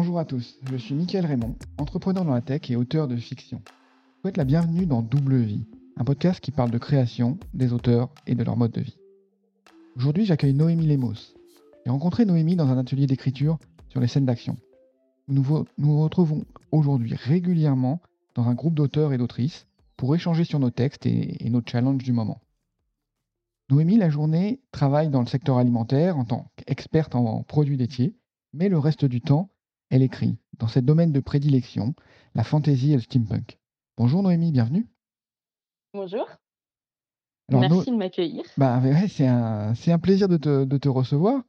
Bonjour à tous, je suis Mickaël Raymond, entrepreneur dans la tech et auteur de fiction. Je vous souhaite la bienvenue dans Double Vie, un podcast qui parle de création, des auteurs et de leur mode de vie. Aujourd'hui, j'accueille Noémie Lemos. J'ai rencontré Noémie dans un atelier d'écriture sur les scènes d'action. Nous nous retrouvons aujourd'hui régulièrement dans un groupe d'auteurs et d'autrices pour échanger sur nos textes et, et nos challenges du moment. Noémie, la journée, travaille dans le secteur alimentaire en tant qu'experte en produits laitiers, mais le reste du temps, elle écrit dans ses domaines de prédilection, la fantasy et le steampunk. Bonjour Noémie, bienvenue. Bonjour, Alors, No- merci de m'accueillir. Bah ouais, c'est un, c'est un plaisir de te, de te recevoir.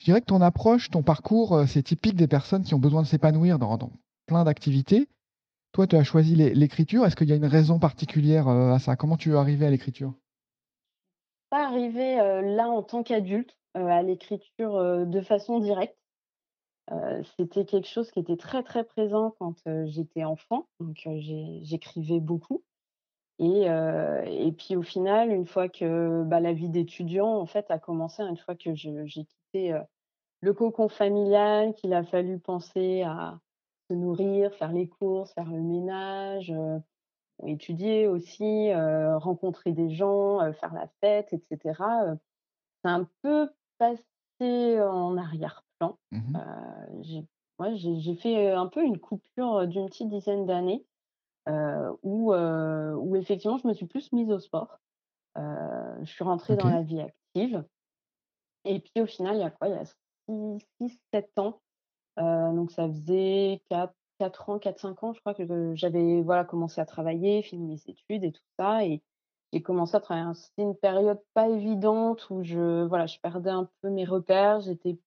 Je dirais que ton approche, ton parcours, euh, c'est typique des personnes qui ont besoin de s'épanouir dans, dans plein d'activités. Toi, tu as choisi l'é- l'écriture. Est-ce qu'il y a une raison particulière euh, à ça? Comment tu es arrivé à l'écriture? Pas arrivé euh, là en tant qu'adulte euh, à l'écriture euh, de façon directe. C'était quelque chose qui était très très présent quand j'étais enfant, donc j'écrivais beaucoup. Et, et puis au final, une fois que bah, la vie d'étudiant en fait a commencé, une fois que j'ai quitté le cocon familial, qu'il a fallu penser à se nourrir, faire les courses, faire le ménage, étudier aussi, rencontrer des gens, faire la fête, etc. c'est un peu passé en arrière-plan. Mhm. Euh, j'ai ouais, j'ai fait un peu une coupure d'une petite dizaine d'années euh, où, où effectivement je me suis plus mise au sport. Je suis rentrée dans la vie active. Et puis au final, il y a quoi? Il y a 6-7 ans, donc ça faisait 4, 4 ans, 4-5 ans, je crois que j'avais voilà, commencé à travailler, fini mes études et tout ça. Et j'ai commencé à travailler. C'était une période pas évidente où je, voilà, je perdais un peu mes repères. J'étais,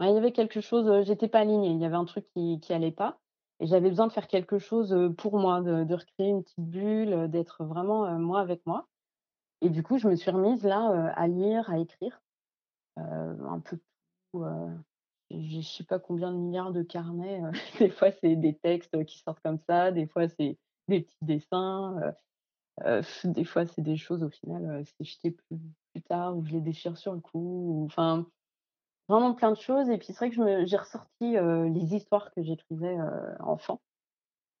il y avait quelque chose, j'étais pas alignée. Il y avait un truc qui, qui allait pas. Et j'avais besoin de faire quelque chose pour moi, de, recréer une petite bulle, d'être vraiment moi avec moi. Et du coup, je me suis remise là à lire, à écrire, un peu je sais pas combien de milliards de carnets. des fois, c'est des textes qui sortent comme ça, des fois, c'est des petits dessins, des fois, c'est des choses au final, c'est jeté plus, plus tard ou je les déchire sur le coup. ou- Enfin, vraiment plein de choses. Et puis, c'est vrai que je me- j'ai ressorti euh, les histoires que j'écrivais euh, enfant.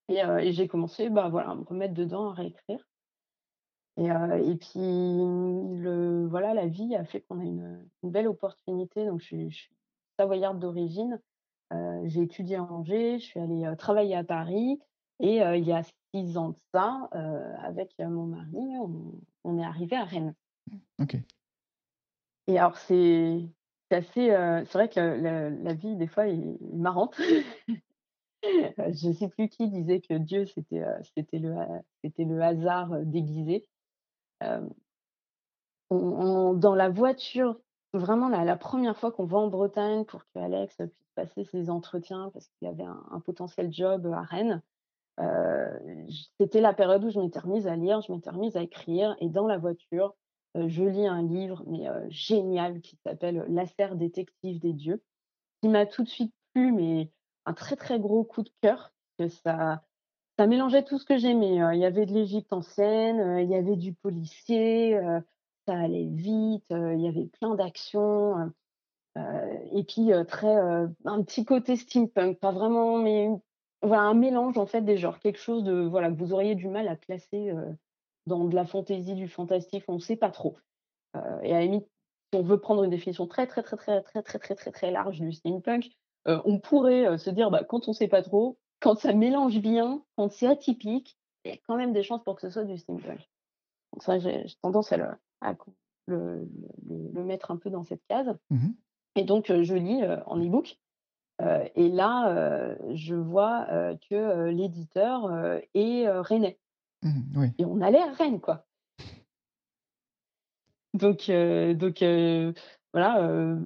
Et, euh, et j'ai commencé bah, voilà, à me remettre dedans, à réécrire. Et, euh, et puis, le, voilà, la vie a fait qu'on a une, une belle opportunité. Donc, je suis, je suis savoyarde d'origine. Euh, j'ai étudié à Angers, je suis allée euh, travailler à Paris. Et euh, il y a six ans de ça, euh, avec euh, mon mari, on, on est arrivé à Rennes. Ok. Et alors, c'est c'est assez. euh, c'est vrai que la, vie, des fois, est, marrante. Je ne sais plus qui disait que Dieu, c'était euh, c'était le, c'était le hasard euh, déguisé. Dans la voiture, vraiment la, première fois qu'on va en Bretagne pour que Alex puisse passer ses entretiens parce qu'il avait un, potentiel job à Rennes, c'était la période où je m'étais remise à lire, je m'étais remise à écrire et dans la voiture, je lis un livre mais euh, génial qui s'appelle L'affaire détective des dieux, qui m'a tout de suite plu, mais un très très gros coup de cœur que ça ça mélangeait tout ce que j'aimais, heu, il y avait de l'Égypte ancienne, il y avait du policier, ça allait vite, il y avait plein d'actions, et puis, très, un petit côté steampunk, pas vraiment, mais voilà, un mélange en fait des genres, quelque chose de voilà, que vous auriez du mal à classer, dans de la fantaisie, du fantastique, on ne sait pas trop, heu et à la limite, si on veut prendre une définition très, très, très, très, très, très, très, très, très large du steampunk, heu, on pourrait, heu, se dire, bah, quand on ne sait pas trop, quand ça mélange bien, quand c'est atypique, il y a quand même des chances pour que ce soit du steampunk. Donc ça, j'ai tendance à le à co le le le mettre un peu dans cette case Mhm. et donc heu, je lis, en e-book, et là, je vois, que, l'éditeur, est, rennais Oui. et on allait à Rennes, quoi. Donc voilà,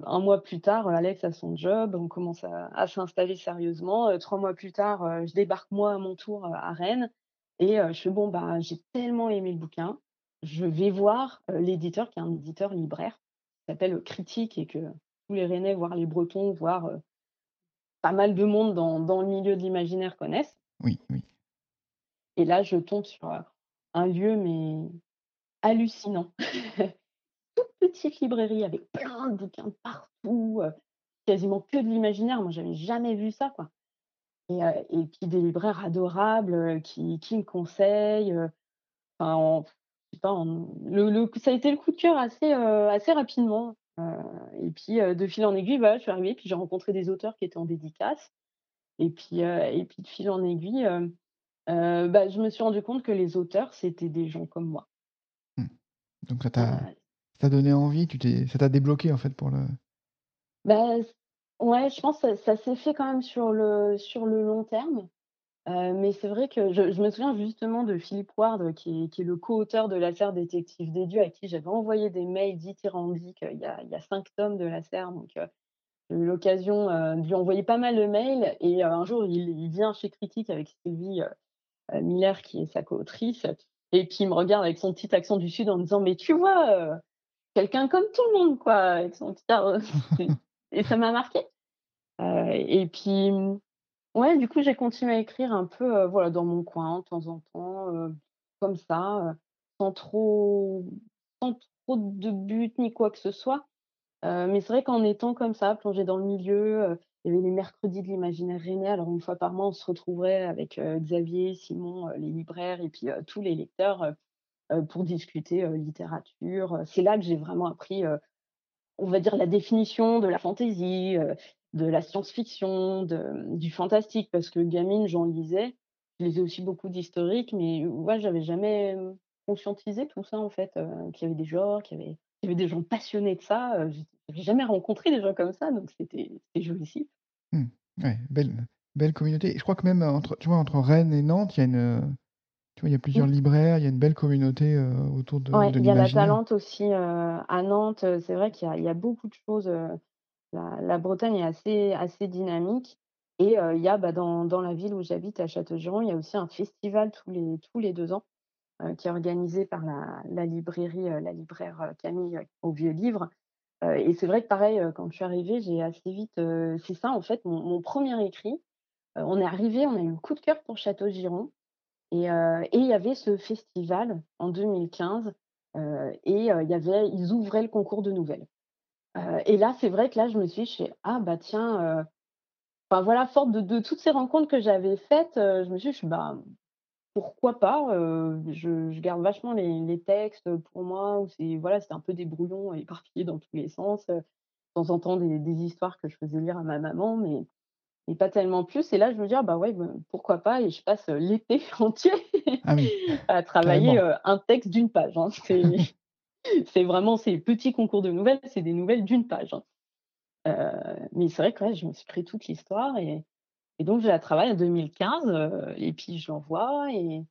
1 mois plus tard, Alex a son job, on commence à à s'installer sérieusement, 3 mois plus tard, je débarque moi à mon tour, à Rennes et je fais: «Bon, bah, j'ai tellement aimé le bouquin, je vais voir, l'éditeur» qui est un éditeur libraire, qui s'appelle Critique et que tous les Rennais, voire les Bretons, voire, pas mal de monde dans dans le milieu de l'imaginaire connaissent Oui, oui. Et là, je tombe sur, un lieu mais hallucinant. Toute petite librairie avec plein de bouquins partout, quasiment que de l'imaginaire. Moi, j'avais jamais vu ça, quoi et puis des libraires adorables, qui me conseillent, enfin le ça a été le coup de cœur assez, assez rapidement, et puis, de fil en aiguille, je suis arrivée, puis j'ai rencontré des auteurs qui étaient en dédicace et puis, et puis de fil en aiguille, heu, bah, je me suis rendu compte que les auteurs, c'était des gens comme moi. Mmh. Donc ça t'a Heu, ça t'a donné envie, tu t'es ça t'a débloqué en fait pour le bah, s ouais, je pense que ça ça s'est fait quand même sur le sur le long terme. Heu, mais c'est vrai que je je me souviens justement de Philippe Ward, qui est qui est le co-auteur de La Serre détective des dieux, à qui j'avais envoyé des mails dithyrambiques, heu, il y a il y a 5 tomes de La Serre, donc heu, j'ai eu l'occasion, heu, de lui envoyer pas mal de mails et heu, un jour, il il vient chez Critique avec Sylvie, heu, Miller, qui est sa co-autrice et puis il me regarde avec son petit accent du sud en me disant: «Mais tu vois, heu, quelqu'un comme tout le monde, quoi», avec son petit et ça m'a marqué Heu et puis, ouais, du coup, j'ai continué à écrire un peu, voilà, dans mon coin, de temps en temps, comme ça, sans trop sans trop de but ni quoi que ce soit. Mais c'est vrai qu'en étant comme ça, plongée dans le milieu, il y avait les mercredis de l'imaginaire rennais. Alors une fois par mois, on se retrouverait avec, Xavier, Simon, les libraires et puis, tous les lecteurs, pour discuter, littérature. c'est là que j'ai vraiment appris, on va dire la définition de la fantaisie, de la science-fiction, mmh, du fantastique parce que gamine, j'en lisais. Je lisais aussi beaucoup d'historique, mais ouais, j'avais jamais, mmh, conscientisé tout ça en fait, qu'il y avait des genres, qu'il y avait des gens passionnés de ça, j'avais jamais rencontré des gens comme ça, donc c'était jouissif. mmh, ouais, belle belle communauté et je crois que même, entre tu vois, entre Rennes et Nantes, il y a une, tu vois, il y a plusieurs Mmh. libraires, il y a une belle communauté, heu, autour de Ouais, de il y a la. Talente aussi, heu, à Nantes, c'est vrai qu'il y y a beaucoup de choses, La la Bretagne est assez assez dynamique et il y a, bah, dans dans la ville où j'habite à Châteaugiron, il y a aussi un festival tous les tous les 2 ans, qui est organisé par la la librairie, la libraire, Camille, au Vieux Livre, heu et c'est vrai que pareil, heu, quand je suis arrivée, j'ai assez vite, heu c'est ça en fait mon 1 écrit, on est arrivé, on a eu le coup de cœur pour Châteaugiron et heu et il y avait ce festival en 2015, heu et il y avait ils ouvraient le concours de nouvelles. Et là, c'est vrai que là, je me suis dit, «Ah bah tiens», enfin voilà, forte de toutes ces rencontres que j'avais faites, je me suis dit, «Bah, pourquoi pas?» je je garde vachement les les textes, pour moi où c'est voilà, c'était un peu des brouillons éparpillés dans tous les sens, de temps en temps des des histoires que je faisais lire à ma maman, mais mais pas tellement plus et là, je me dis: «Ah bah ouais, bah, pourquoi pas?» et je passe, l'été entier Ah oui, à travailler, un texte d'une page, hein. C'est c'est vraiment ces petits concours de nouvelles, c'est des nouvelles d'une page, hein. Mais c'est vrai que ouais, je me suis créé toute l'histoire et et donc je la travaille en 2015, heu et puis je l'envoie et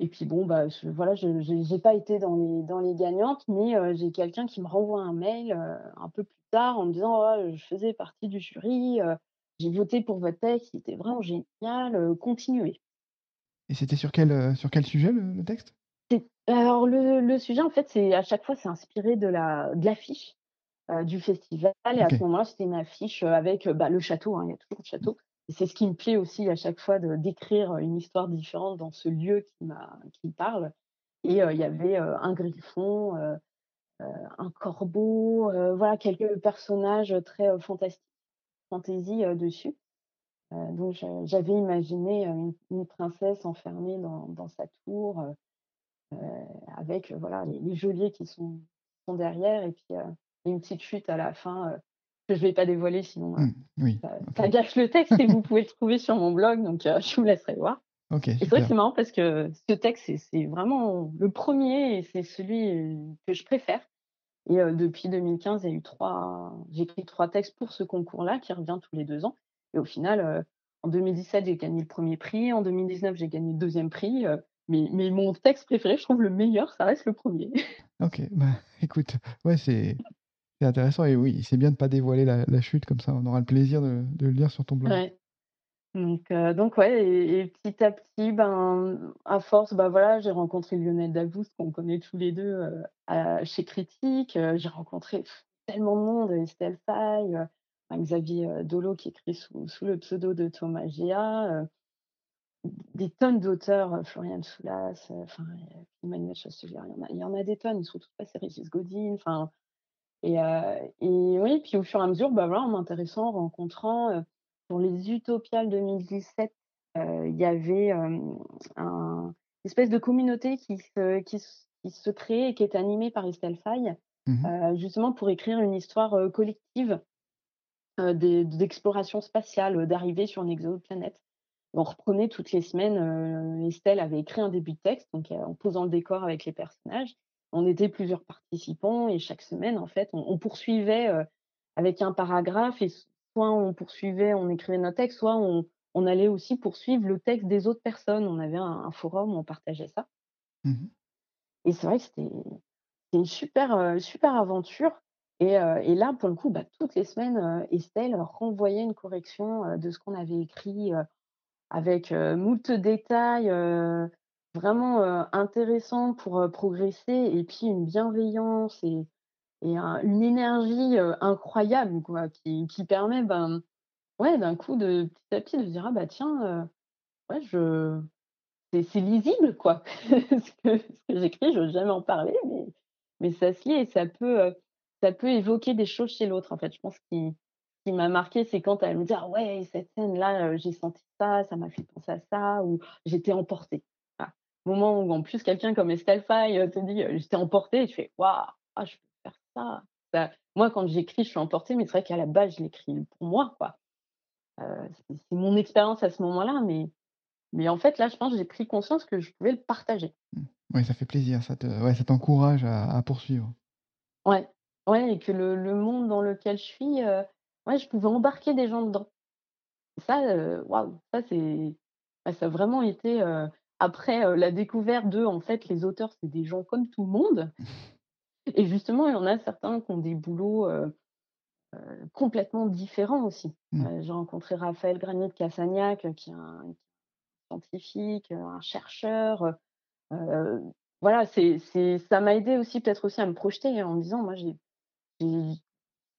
et puis bon, bah, je voilà, je j'ai pas été dans les dans les gagnantes, mais heu, j'ai quelqu'un qui me renvoie un mail, heu, un peu plus tard en me disant: «Oh, je faisais partie du jury, j'ai voté pour votre texte, il était vraiment génial, continuez». Et c'était sur quel, sur quel sujet le le texte? Alors le le sujet en fait, c'est à chaque fois, c'est inspiré de la de l'affiche. du festival et à ce moment-là, c'était une affiche, avec, bah, le château, hein, il y a toujours le château c'est ce qui me plaît aussi à chaque fois d'écrire, une histoire différente dans ce lieu qui qui me parle et il y avait, un griffon, un corbeau, voilà quelques personnages, très, fantastiques, fantaisie, heu, dessus. Donc j'avais imaginé, une princesse enfermée dans sa tour, avec, voilà, les les geôliers qui sont derrière et puis, une petite chute à la fin, que je vais pas dévoiler sinon, heu, Mmh, oui, ça gâche le texte et vous pouvez le trouver sur mon blog donc, heu, je vous laisserai voir. Et c'est vrai que c'est marrant parce que ce texte, c'est vraiment le premier et c'est celui, heu, que je préfère. Et depuis 2015, il y a eu 3 j'ai écrit 3 textes pour ce concours-là qui revient tous les 2 ans. Et au final, en 2017, j'ai gagné le premier prix, en 2019, j'ai gagné le deuxième prix, mais mais mon texte préféré, je trouve le meilleur, ça reste le premier. OK, bah, écoute, ouais, c'est c'est intéressant et oui, c'est bien de pas dévoiler la chute comme ça, on aura le plaisir de de le lire sur ton blog. Donc heu, donc ouais et et petit à petit, ben, à force, bah, voilà, j'ai rencontré Lionel Davoust qu'on connaît tous les 2 heu, à chez Critique, heu, j'ai rencontré tellement de monde, Estelle Faye, enfin Xavier, Dolo qui écrit sous sous le pseudo de Thomas Géa, des tonnes d'auteurs, Florian Soulas, enfin, Emmanuel Chasteler, il y en a il y en a des tonnes, sont tous passés, Régis Gaudin, enfin Et oui, puis au fur et à mesure, bah, voilà, en m'intéressant, en rencontrant, pour les Utopiales 2017, heu, il y avait, hem, un espèce de communauté qui se qui s qui se créait et qui était animée par Estelle Faye, Mmh justement pour écrire une histoire, collective, d'exploration spatiale, d'arrivée sur une exoplanète. On reprenait toutes les semaines, Estelle avait écrit un début de texte, donc en posant le décor avec les personnages. On était plusieurs participants et chaque semaine, en fait, on on poursuivait, avec un paragraphe et soit on poursuivait, on écrivait notre texte, soit on on allait aussi poursuivre le texte des autres personnes. On avait un un forum où on partageait ça Mmh et c'est vrai que c'était une super, super aventure et là, pour le coup, bah, toutes les semaines, Estelle renvoyait une correction, de ce qu'on avait écrit, avec, moult détails, vraiment, heu, intéressants pour, progresser et puis une bienveillance et et un une énergie, incroyable quoi, qui permet, ben, ouais, d'un coup de petit à petit de se dire: «Ah bah tiens, ouais je c'est c'est lisible quoi». Ce que ce que j'écris, j'ose jamais en parler, mais mais ça se lit et ça peut, ça peut évoquer des choses chez l'autre en fait. Je pense qui qui m'a marqué c'est quand elle me dit: «Ah ouais, cette scène-là, j'ai senti ça, ça m'a fait penser à ça» ou «J'étais emportée». Moment où en plus quelqu'un comme Estelle Faye, te dit, heu: «J'étais emportée» et tu fais: «Waouh! Ah je peux faire ça». Ça moi quand j'écris, je suis emportée, mais c'est vrai qu'à la base, je l'écris pour moi quoi. C'est mon expérience à ce moment-là, mais mais en fait là, je pense que j'ai pris conscience que je pouvais le partager. mh. Ouais, ça fait plaisir, ça te ouais, ça t'encourage à à poursuivre. Ouais, ouais et que le le monde dans lequel je suis, ouais, je pouvais embarquer des gens dedans. Ça, waouh, ça c'est bah, ça a vraiment été, après, la découverte de, en fait, les auteurs, c'est des gens comme tout le monde et justement, il y en a certains qui ont des boulots, complètement différents aussi. Mmh. J'ai rencontré Raphaël Granier-Cassagnac, heu, qui est un scientifique, un chercheur, heu heu, voilà, c'est ça m'a aidé aussi peut-être aussi à me projeter, en me disant: «Moi, j'ai»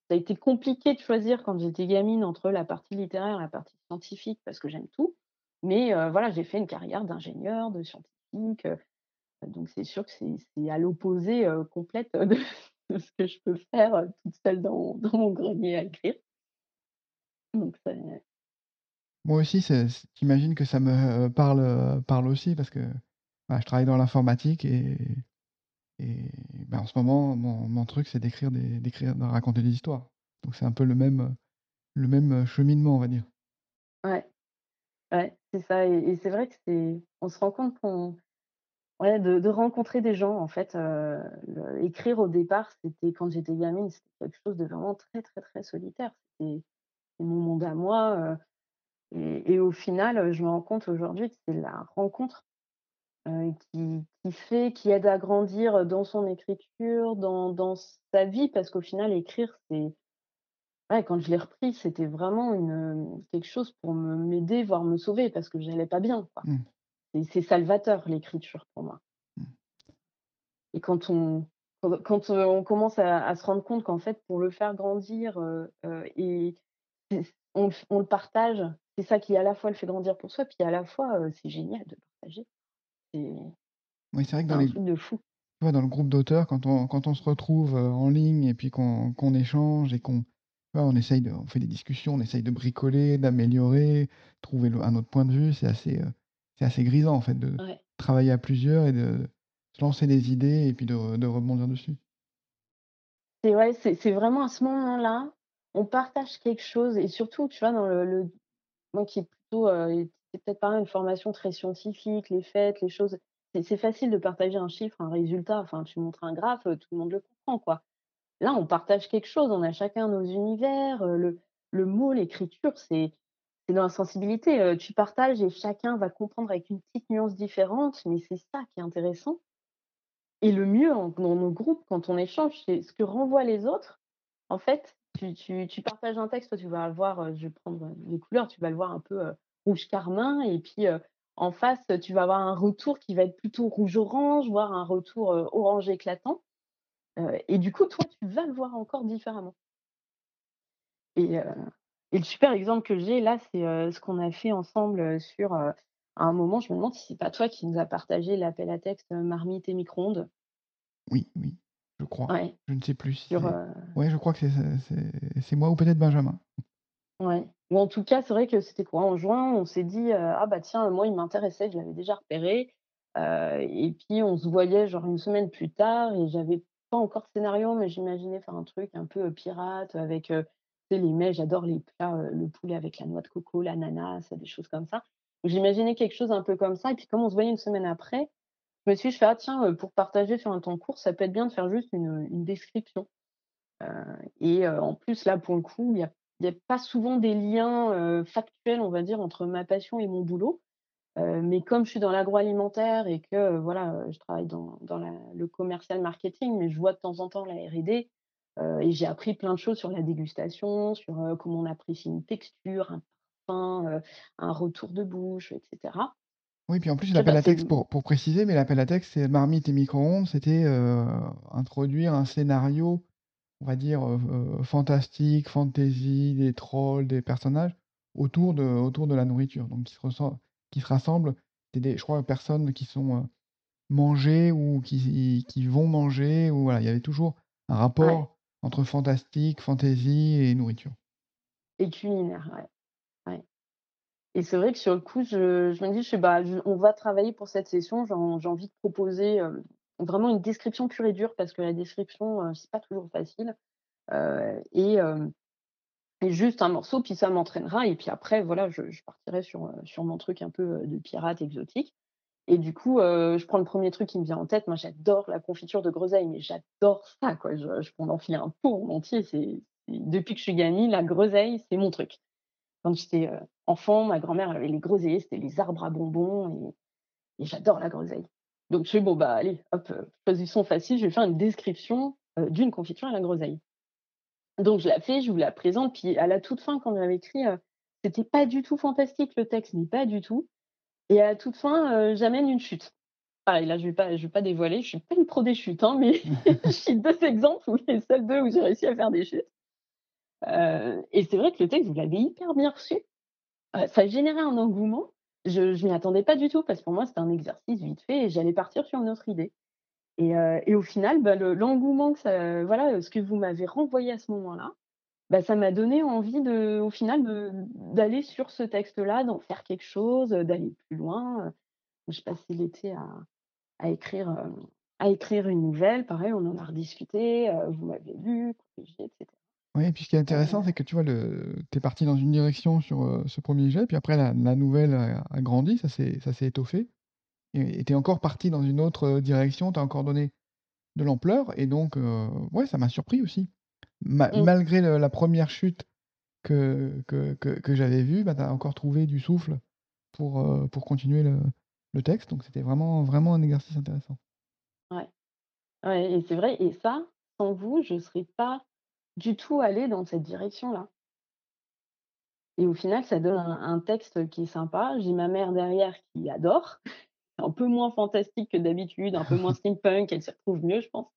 Ça a été compliqué de choisir quand j'étais gamine entre la partie littéraire et la partie scientifique parce que j'aime tout. Mais voilà, j'ai fait une carrière d'ingénieur, de scientifique, donc c'est sûr que c'est à l'opposé, complète de de ce que je peux faire, toute seule dans dans mon grenier à écrire. Donc Moi aussi, tu que ça me parle, parle aussi parce que, bah, je travaille dans l'informatique et et bah, en ce moment, mon mon truc, c'est d'écrire des d'écrire de raconter des histoires. Donc c'est un peu le même, le même, cheminement, on va dire. ouais, ouais, c'est ça et c'est vrai que c'est on se rend compte qu'on ouais, de rencontrer des gens en fait, le écrire au départ, c'était quand j'étais gamine, c'était quelque chose de vraiment très, très, très solitaire. C'était mon monde à moi, heu et au final, heu, je me rends compte aujourd'hui que c'est la rencontre, qui fait qui aide à grandir, dans son écriture, dans sa vie parce qu'au final écrire c'est ouais, quand je l'ai repris, c'était vraiment une, quelque chose pour me m'aider, voire me sauver parce que j'allais pas bien, quoi. Mmh, C'est c'est salvateur l'écriture pour moi mmh. et quand on quand quand, heu, on commence à à se rendre compte qu'en fait pour le faire grandir, et on le on le partage, c'est ça qui à la fois le fait grandir pour soi, puis à la fois, c'est génial de partager. C'est Oui, c'est vrai que dans les de fou. dans le groupe d'auteurs, quand on quand on se retrouve, en ligne et puis qu'on qu'on échange et qu'on on essaye de on fait des discussions, on essaye de bricoler, d'améliorer, trouver le un autre point de vue. C'est assez, heu, c'est assez grisant, en fait, de Ouais. travailler à plusieurs et de se lancer des idées et puis de de rebondir dessus. C'est ouais, c'est c'est vraiment à ce moment-là, on partage quelque chose et surtout, tu vois, dans le le moi qui est plutôt, heu, qui peut-être pas une formation très scientifique, les faits, les choses, c'est c'est facile de partager un chiffre, un résultat, enfin, tu montres un graphe, tout le monde le comprend, quoi. Là, on partage quelque chose, on a chacun nos univers, le mot, l'écriture, c'est dans la sensibilité, tu partages et chacun va comprendre avec une petite nuance différente, mais c'est ça qui est intéressant et le mieux dans nos groupes, quand on échange, c'est ce que renvoient les autres. En fait, tu partages un texte, toi, tu vas le voir, je vais prendre, les couleurs, tu vas le voir un peu, rouge carmin et puis, en face, tu vas avoir un retour qui va être plutôt rouge-orange, voire un retour, orange éclatant, et du coup, toi, tu vas le voir encore différemment et le super exemple que j'ai là, c'est, ce qu'on a fait ensemble, sur, à un moment, je me demande si c'est pas toi qui nous as partagé l'appel à texte, marmite et micro-ondes. Oui, oui. je crois. Ouais, Je ne sais plus si sur, ouais, je crois que c'est moi ou peut-être Benjamin. ouais. Ou en tout cas, c'est vrai que c'était quoi? En juin, on s'est dit, «Ah bah tiens, moi, il m'intéressait», je l'avais déjà repéré, et puis on se voyait genre une semaine plus tard et j'avais encore scénario, mais j'imaginais faire un truc un peu, pirate avec, les mets j'adore les plats, le poulet avec la noix de coco, l'ananas, des choses comme ça. J'imaginais quelque chose un peu comme ça et puis comme on se voyait une semaine après, je me suis fais: «Ah tiens, pour partager sur un temps court, ça peut être bien de faire juste une, description». Et en plus, là, pour le coup, il y a a pas souvent des liens, factuels, on va dire, entre ma passion et mon boulot. Heu, mais comme je suis dans l'agroalimentaire et que, heu, voilà, heu, je travaille dans dans la le commercial marketing, mais je vois de temps en temps la R&D, et j'ai appris plein de choses sur la dégustation, sur, comment on apprécie une texture, un parfum, un retour de bouche et cetera. Oui, puis en plus l'appel bah, à c'est texte pour pour préciser, mais l'appel à texte, c'est marmite et micro-ondes, c'était, introduire un scénario, on va dire, fantastique, fantasy, des trolls, des personnages autour de autour de la nourriture, donc qui se ressent qui se rassemblent. C'est des je crois personnes qui sont, mangées ou qui qui vont manger ou voilà, il y avait toujours un ouais rapport entre fantastique, fantasy et nourriture. et culinaire, ouais. Et c'est vrai que sur le coup, je je me dis, je fais: «Bah, je on va travailler pour cette session, j'ai en j'ai envie de proposer, vraiment une description pure et dure» parce que la description, c'est pas toujours facile, et juste un morceau, puis ça m'entraînera et puis après voilà, je partirai sur, heu, sur mon truc un peu, heu, de pirate exotique et du coup, heu, je prends le premier truc qui me vient en tête. Moi, j'adore la confiture de groseille, mais j'adore ça, quoi. Je je en enfiler un pot en entier, c'est depuis que je suis gamine, la groseille, c'est mon truc. Quand j'étais, enfant, ma grand-mère, avait les groseilliers, c'était les arbres à bonbons et et j'adore la groseille. Donc je fais: «Bon, bah, allez, hop, choisissons facile, je vais faire une description, d'une confiture à la groseille». Donc je la fais, je vous la présente, puis à la toute fin, quand j'avais écrit, c'était pas du tout fantastique le texte, mais pas du tout et à la toute fin, j'amène une chute. Pareil, là, je vais pas je vais pas dévoiler, je suis pas une pro des chutes, hein, mais j'ai 2 exemples où les seuls 2 où j'ai réussi à faire des chutes, et c'est vrai que le texte, vous l'avez hyper bien reçu. Ça générait un engouement. Je je m'y attendais pas du tout parce que pour moi, c'était un exercice vite fait et j'allais partir sur une autre idée et au final, bah, le l'engouement ça voilà, ce que vous m'avez renvoyé à ce moment-là, bah, ça m'a donné envie de au final d'aller sur ce texte-là, d'en faire quelque chose, d'aller plus loin. J'ai passé l'été à à écrire, à écrire une nouvelle. Pareil, on en a rediscuté, vous m'avez lu, corrigé et cetera. Oui et puis ce qui est intéressant, c'est que tu vois le tu es parti dans une direction sur, ce premier jet, puis après la la nouvelle a a grandi, ça s'est étoffé et tu es encore parti dans une autre, direction, tu as encore donné de l'ampleur et donc heu, ouais, ça m'a surpris aussi. Ma Mmh. malgré le la première chute que que que que j'avais vue, bah, tu as encore trouvé du souffle pour, pour continuer le le texte, donc c'était vraiment vraiment un exercice intéressant. Ouais. Ouais et c'est vrai et ça, sans vous, je serais pas du tout allée dans cette direction-là et au final, ça donne un un texte qui est sympa. J'ai ma mère derrière qui adore, un peu moins fantastique que d'habitude, un peu moins steampunk, elle s'y retrouve mieux, je pense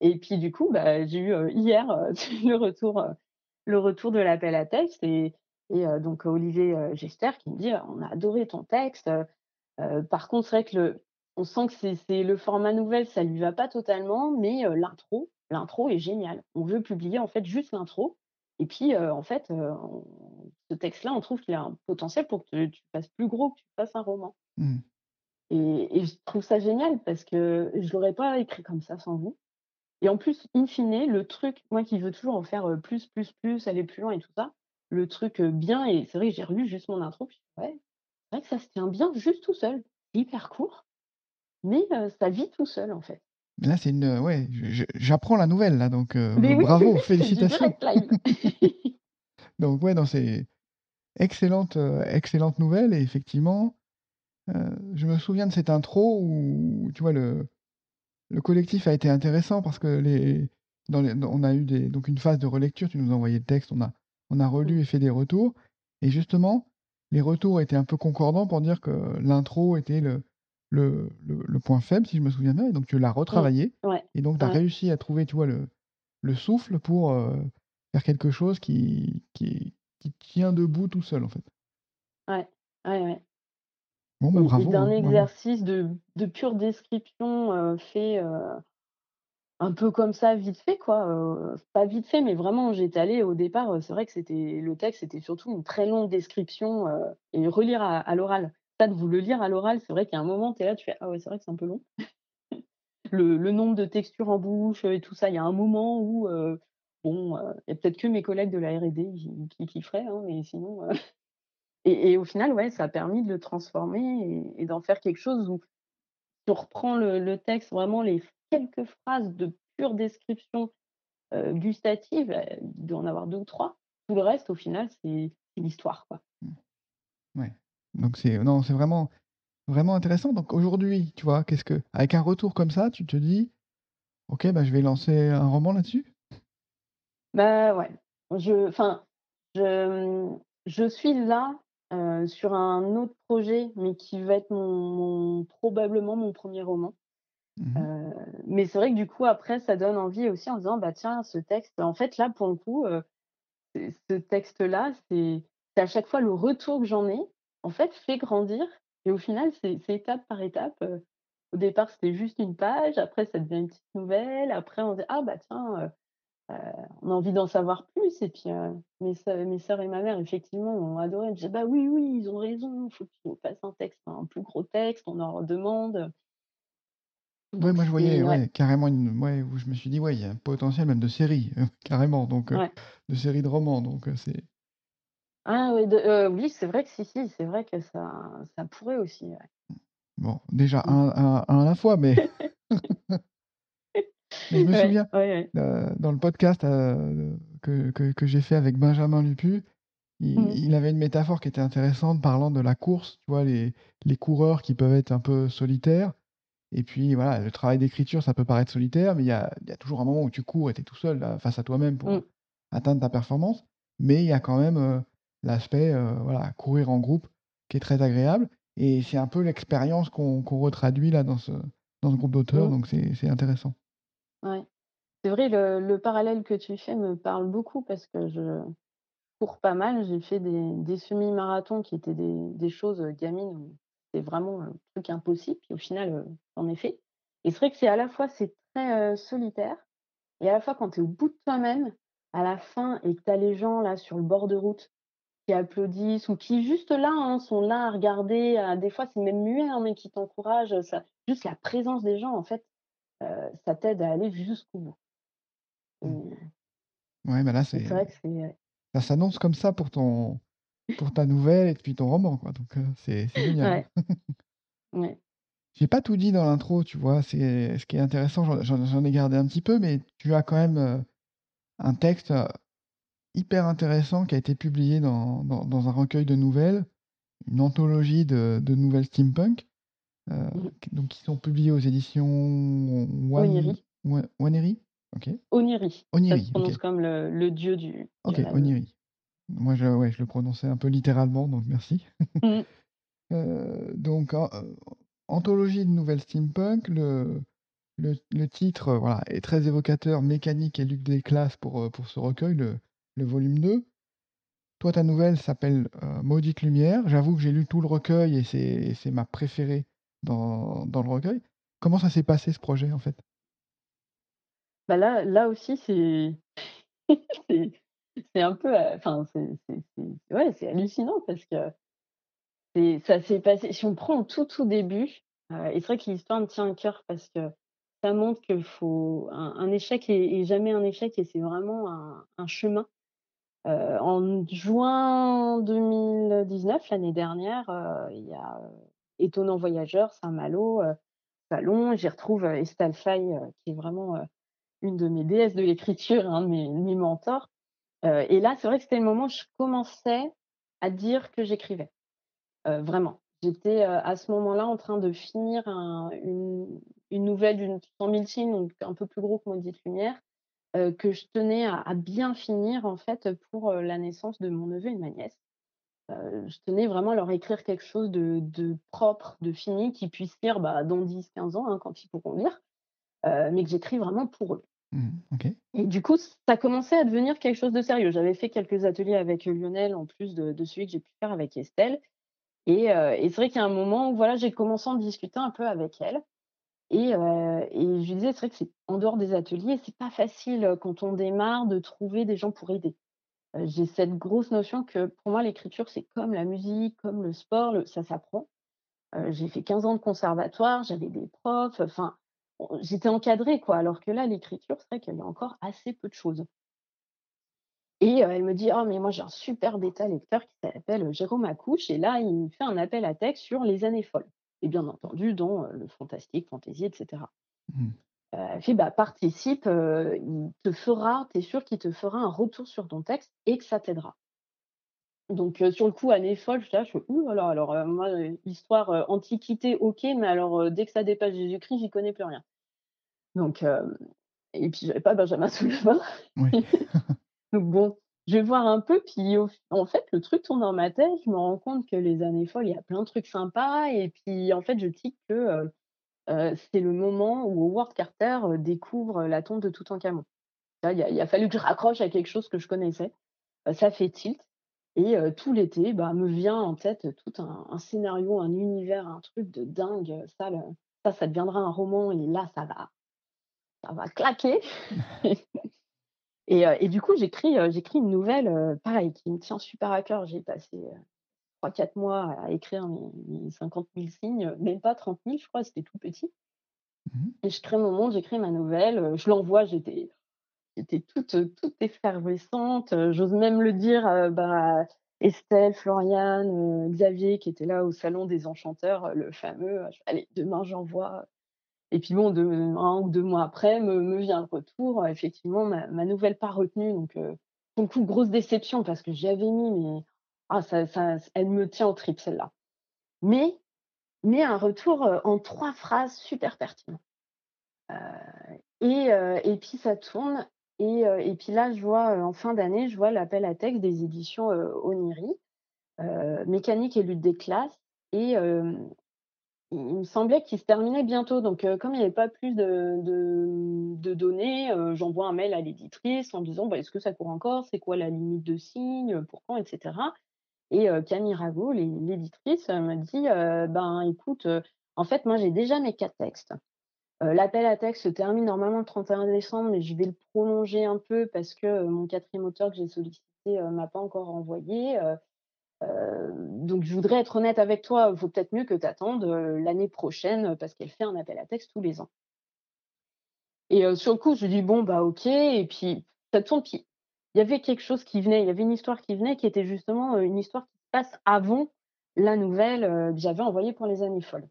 et puis du coup, bah, j'ai eu, hier, le retour, le retour de l'appel à texte et donc Olivier, Gester qui me dit: «On a adoré ton texte, par contre, c'est vrai que le on sent que c'est le format nouvelle, ça lui va pas totalement, mais l'intro l'intro est géniale. On veut publier, en fait, juste l'intro et puis, en fait, on ce texte-là, on trouve qu'il a un potentiel pour que tu fasses plus gros, que tu fasses un roman» Mmh. Et et je trouve ça génial parce que je l'aurais pas écrit comme ça sans vous et en plus, in fine, le truc, moi qui veux toujours en faire, plus, plus, plus, aller plus loin et tout ça, le truc, bien et c'est vrai que j'ai relu juste mon intro, puis ouais, c'est vrai que ça se tient bien juste tout seul. Hyper court, mais ça vit tout seul, en fait. Là, c'est une, ouais, j'apprends la nouvelle là, donc heu, Mais oui, bravo, félicitations. Donc ouais, non, c'est excellente, heu, excellente nouvelle et effectivement, heu, je me souviens de cette intro où, tu vois, le le collectif a été intéressant parce que les dans les dans on a eu des donc une phase de relecture, tu nous as envoyé le texte, on a on a Mmh, relu et fait des retours. Et justement, les retours étaient un peu concordants pour dire que l'intro était le le le le point faible, si je me souviens bien et donc tu l'as mmh. retravaillé. Ouais, et donc tu as ouais, réussi à trouver, tu vois, le le souffle pour, heu, faire quelque chose qui qui qui tient debout tout seul, en fait. ouais, ouais, ouais Bon, bah, bravo, d'un hein, bravo. exercice de de pure description, heu, fait, heu un peu comme ça, vite fait, quoi, heu, pas vite fait, mais vraiment, j'étais allée au départ, c'est vrai que c'était le texte, c'était surtout une très longue description, et relire à à l'oral. Ça, de vous le lire à l'oral, c'est vrai qu'il y a un moment, tu es là, tu fais: «Ah ouais, c'est vrai que c'est un peu long». Le le nombre de textures en bouche, et tout ça, il y a un moment où, bon, il y a peut-être que mes collègues de la R&D qui qui kifferaient, hein, mais sinon, et et au final, ouais, ça a permis de le transformer et et d'en faire quelque chose où tu reprends le le texte, vraiment les quelques phrases de pure description, gustative, heu, il doit en avoir 2 ou 3. Tout le reste, au final, c'est l'histoire, quoi. Mmh. Ouais. Donc c'est non, c'est vraiment vraiment intéressant. Donc aujourd'hui, tu vois, qu'est-ce que avec un retour comme ça, tu te dis: «OK, bah, je vais lancer un roman là-dessus»? Bah, ouais, je enfin, je, je suis là, heu, sur un autre projet, mais qui va être mon mon probablement mon premier roman. Mmh mh. Heu, mais c'est vrai que du coup, après, ça donne envie aussi en disant: «Bah, tiens, ce texte» en fait, là, pour le coup, c'est ce texte-là, c'est à chaque fois le retour que j'en ai, en fait, fait grandir et au final, c'est étape par étape, au départ, c'était juste une page, après ça devient une petite nouvelle, après on dit: «Ah bah tiens, on a envie d'en savoir plus» et puis, heu, mes sœurs mes sœurs et ma mère, effectivement, ont adoré. Me disaient: «Bah oui, oui, ils ont raison, il faut nous fasses un texte, un plus gros texte, on en redemande». Donc moi je voyais, c'est ouais, ouais, carrément une ouais, où je me suis dit: «Ouais, il y a un potentiel même de série, carrément donc ouais. de série de romans» donc c'est Ah oui, de oui, c'est vrai que si, si, c'est vrai que ça ça pourrait aussi, bon, déjà Mmh. un un un à la fois, mais mais je me Ouais, souviens, ouais, ouais. heu, dans le podcast, heu, que que que j'ai fait avec Benjamin Lupu, Mmh. il avait une métaphore qui était intéressante parlant de la course, tu vois? Les les coureurs qui peuvent être un peu solitaires et puis voilà, le travail d'écriture, ça peut paraître solitaire, mais il y a y a toujours un moment où tu cours et tu es tout seul, là, face à toi-même pour Mmh. atteindre ta performance. Mais il y a quand même, heu, l'aspect, voilà, courir en groupe qui est très agréable et c'est un peu l'expérience qu'on qu'on retraduit là dans ce dans ce groupe d'auteurs, Mmh. donc c'est intéressant. Ouais. C'est vrai, le le parallèle que tu fais me parle beaucoup parce que je cours pas mal. J'ai fait des des semi-marathons qui étaient des choses, heu, gamine où c'est vraiment un truc impossible, puis au final, j'en ai fait et c'est vrai que c'est à la fois c'est très, solitaire et à la fois quand tu es au bout de toi-même, à la fin et que tu as les gens là sur le bord de route Qui applaudissent ou qui juste là, hein, sont là à regarder, des fois c'est même muet, hein, mais qui t'encouragent, juste la présence des gens en fait, heu, ça t'aide à aller jusqu'au bout Mmh. Ouais, bah, là, c'est vrai que c'est, ça s'annonce comme ça pour ton pour ta nouvelle et puis ton roman, quoi, donc c'est génial. ouais, ouais. J'ai pas tout dit dans l'intro, tu vois? C'est ce qui est intéressant, j'en ai gardé un petit peu, mais tu as quand même, un texte, hyper intéressant qui a été publié dans dans dans un recueil de nouvelles, une anthologie de de nouvelles steampunk, heu, Mmh. qui donc qui sont publiées aux éditions Wan Oniri, Waneri? OK. Oniri, ça se Oniri, prononce comme le le dieu du du OK, rêve. Oniri. Moi, je ouais, je le prononçais un peu littéralement, donc merci. Mmh. Heu, donc heu, anthologie de nouvelles steampunk, le le le titre, voilà, est très évocateur, mécanique et lutte des classes pour, heu, pour ce recueil, le le volume 2. Toi, ta nouvelle s'appelle, heu, Maudite lumière. J'avoue que j'ai lu tout le recueil et c'est ma préférée dans dans le recueil. Comment ça s'est passé ce projet, en fait? Bah, là là aussi c'est c'est un peu, heu, enfin c'est ouais, hallucinant parce que ça s'est passé si on prend tout, tout début, heu et c'est vrai que l'histoire me tient à cœur parce que ça montre qu'il faut un échec est jamais un échec et c'est vraiment un chemin. Heu, en juin 2019, l'année dernière, heu, il y a, Étonnant voyageur, Saint-Malo, heu, salon, j'y retrouve, heu, Estelle Faye, heu, qui est vraiment, une de mes déesses de l'écriture, un de mes mentors. Et là, c'est vrai que c'était le moment où je commençais à dire que j'écrivais. Vraiment. J'étais, à ce moment-là en train de finir un une nouvelle d'une 100 000 signes, donc un peu plus gros que Maudite lumière, que je tenais à bien finir en fait, pour, la naissance de mon neveu et de ma nièce. Heu, je tenais vraiment à leur écrire quelque chose de de propre, de fini, qu'ils puissent lire, bah, dans 10-15 ans, hein, quand ils pourront lire, heu, mais que j'écris vraiment pour eux. Mmh. Et du coup, ça commençait à devenir quelque chose de sérieux. J'avais fait quelques ateliers avec, heu, Lionel en plus de de celui que j'ai pu faire avec Estelle et c'est vrai qu'il y a un moment où voilà, j'ai commencé à en discuter un peu avec elle Et et je lui disais: «C'est vrai que c'est en dehors des ateliers, c'est pas facile, quand on démarre de trouver des gens pour aider». J'ai cette grosse notion que pour moi l'écriture, c'est comme la musique, comme le sport, ça s'apprend. J'ai fait 15 ans de conservatoire, j'avais des profs, enfin, j'étais encadrée quoi, alors que là l'écriture, c'est vrai qu'il y a encore assez peu de choses. Et elle me dit: «Oh mais moi j'ai un super bêta lecteur qui s'appelle, Jérôme Accouche et là il me fait un appel à texte sur les années folles» et bien entendu dans, le fantastique, fantasy et cetera. Mmh. Fait: «Bah participe, heu, il te fera tu es sûre qu'il te fera un retour sur ton texte et que ça t'aidera». Donc heu, sur le coup, années folles, j'étais là, je fais: «Ouh là, alors, heu, moi, histoire, antiquité, OK, mais alors, dès que ça dépasse Jésus-Christ, j'y connais plus rien». Donc et puis j'avais pas Benjamin sous le. Oui. Donc bon, je vais voir un peu, puis au en fait, le truc tourne dans ma tête, je me rends compte que les années folles, il y a plein de trucs sympas et puis en fait, je tique que, c'est le moment où Howard Carter, découvre la tombe de Toutankhamon. Là, il a il a fallu que je raccroche à quelque chose que je connaissais. Heu, ça fait tilt et tout l'été, bah, me vient en tête tout un un scénario, un univers, un truc de dingue, ça le ça, ça deviendra un roman et là, ça va ça va claquer et du coup, j'écris, j'écris une nouvelle, pareil qui me tient super à cœur. J'ai passé, 3-4 mois à écrire mes mes 50 000 signes, même pas 30 000 je crois, c'était tout petit. Mmh et je crée mon monde, j'écris ma nouvelle, heu, je l'envoie, j'étais J'étais toute, heu, toute effervescente, j'ose même le dire, heu, bah, Estelle, Floriane, Xavier qui était là au salon des enchanteurs, le fameux, «Allez, demain j'envoie» et puis bon, 1 ou 2 mois après me me vient le retour, effectivement ma ma nouvelle pas retenue. Donc pour le coup, grosse déception parce que j'y avais mis mais ah elle me tient aux tripes celle-là. Mais un retour, heu, en 3 phrases super pertinent. Et heu et puis ça tourne et puis là, je vois, en fin d'année, je vois l'appel à texte des éditions, Oniri, Mécanique et lutte des classes et il me semblait qu'il se terminait bientôt donc comme il y avait pas plus de données, j'envoie un mail à l'éditrice en disant: «Bah, est-ce que ça court encore? C'est quoi la limite de signes? Pour quand?» et cetera et Camille Rago, l'é l'éditrice, me dit: «Heu, ben, écoute, en fait, moi, j'ai déjà mes 4 textes. L'appel à texte se termine normalement le 31 décembre, mais je vais le prolonger un peu parce que, mon quatrième auteur que j'ai sollicité, heu, m'a pas encore envoyé, donc je voudrais être honnête avec toi, il vaut peut-être mieux que tu attendes, l'année prochaine, parce qu'elle fait un appel à texte tous les ans et sur le coup, je dis: «Bon, bah, OK» et puis ça tourne, puis il y avait quelque chose qui venait, il y avait une histoire qui venait qui était justement, une histoire qui se passe avant la nouvelle, que j'avais envoyée pour les années folles.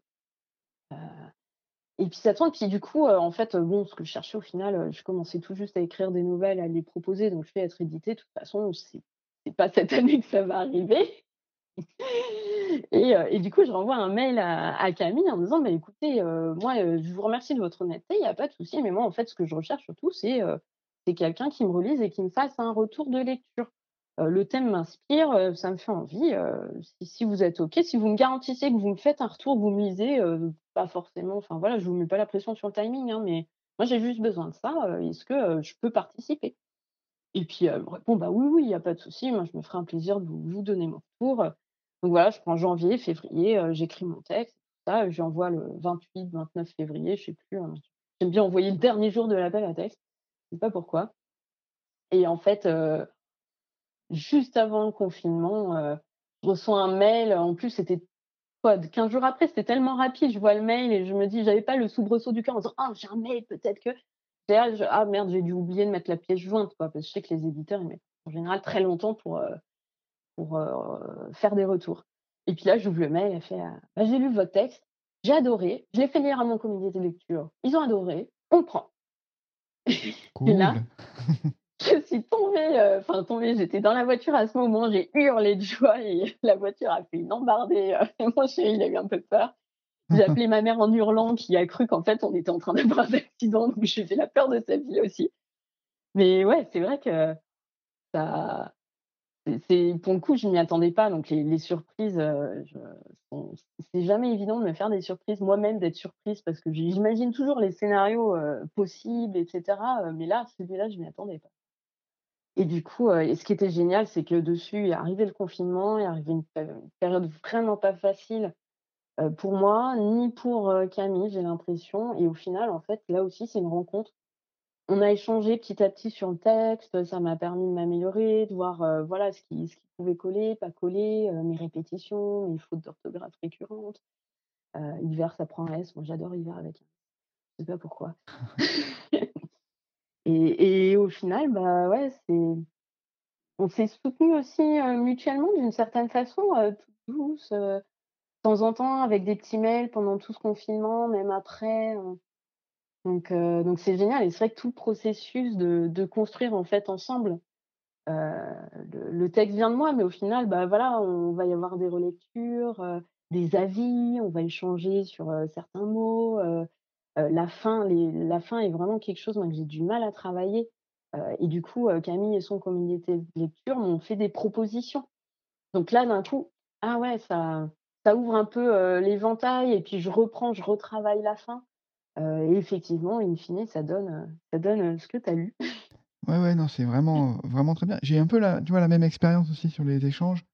Et puis ça tourne, puis du coup, en fait, bon, ce que je cherchais au final, je commençais tout juste à écrire des nouvelles, à les proposer, donc je fais être édité. De toute façon, c'est c'est pas cette année que ça va arriver et et du coup, je renvoie un mail à Camille en disant: «Bah, écoutez, moi, je vous remercie de votre honnêteté, il y a pas de souci, mais moi, en fait, ce que je recherche surtout, c'est, quelqu'un qui me relise et qui me fasse un retour de lecture. Heu, le thème m'inspire, heu, ça me fait envie, heu, si vous êtes OK, si vous me garantissez que vous me faites un retour, vous me lisez, pas forcément enfin voilà, je vous mets pas la pression sur le timing, hein, mais moi j'ai juste besoin de ça, est-ce que, je peux participer? Et puis elle me répond: «Bah oui, oui, il y a pas de souci, moi je me ferai un plaisir de vous donner mon retour», donc voilà, je prends janvier, février, j'écris mon texte, ça, j'envoie le 28-29 février, je sais plus, heu, j'aime bien envoyer le dernier jour de l'appel à texte, sais pas pourquoi et en fait, Juste avant le confinement, je reçois un mail, en plus c'était quoi? d 15 jours après, c'était tellement rapide, je vois le mail et je me dis j'avais pas le soubresaut du cœur en disant: «Ah j'ai un mail, peut-être que» je: «Ah merde, j'ai dû oublier de mettre la pièce jointe quoi», parce que je sais que les éditeurs, ils mettent en général très longtemps pour, faire des retours et puis là, j'ouvre le mail, elle fait, «Bah j'ai lu votre texte, j'ai adoré, je l'ai fait lire à mon comité de lecture, ils ont adoré, on prend» et là Cool. Je suis tombée, heu, enfin tombée, j'étais dans la voiture à ce moment, j'ai hurlé de joie et la voiture a fait une embardée, heu, mon chéri, il a eu un peu peur. J'ai appelé ma mère en hurlant qui a cru qu'en fait on était en train d'avoir un accident, donc je lui ai fait la peur de sa vie aussi. Mais ouais, c'est vrai que ça c'est pour le coup, je m'y attendais pas, donc les surprises, sont c'est jamais évident de me faire des surprises, moi-même d'être surprise parce que j'i j'imagine toujours les scénarios, heu, possibles et cetera, heu, mais là, celui-là, je m'y attendais pas. Et du coup, et ce qui était génial, c'est que dessus est arrivé le confinement, est arrivé une une période vraiment pas facile, pour moi, ni pour, Camille, j'ai l'impression et au final, en fait, là aussi, c'est une rencontre. On a échangé petit à petit sur le texte, ça m'a permis de m'améliorer, de voir, heu, voilà, ce qui ce qui pouvait coller, pas coller, heu, mes répétitions, mes fautes d'orthographe récurrentes. Heu, hiver, ça prend un S, moi j'adore hiver avec un je sais pas pourquoi. Et et au final, bah, ouais, c'est on s'est soutenus aussi, mutuellement d'une certaine façon, douces, heu, de temps en temps avec des petits mails pendant tout ce confinement, même après, donc heu, donc c'est génial et c'est vrai que tout le processus de de construire, en fait, ensemble, heu, le texte vient de moi, mais au final, bah, voilà, on va y avoir des relectures, heu, des avis, on va échanger sur, certains mots, la fin la fin est vraiment quelque chose, moi, que j'ai du mal à travailler, et du coup, Camille et son communauté de lecture m'ont fait des propositions. Donc là, d'un coup, ah ouais, ça ça ouvre un peu, l'éventail et puis je reprends, je retravaille la fin, et effectivement, in fine, ça donne, ça donne, ce que tu as lu. Ouais, ouais, non, c'est vraiment, vraiment très bien. J'ai un peu la tu vois, la même expérience aussi sur les échanges.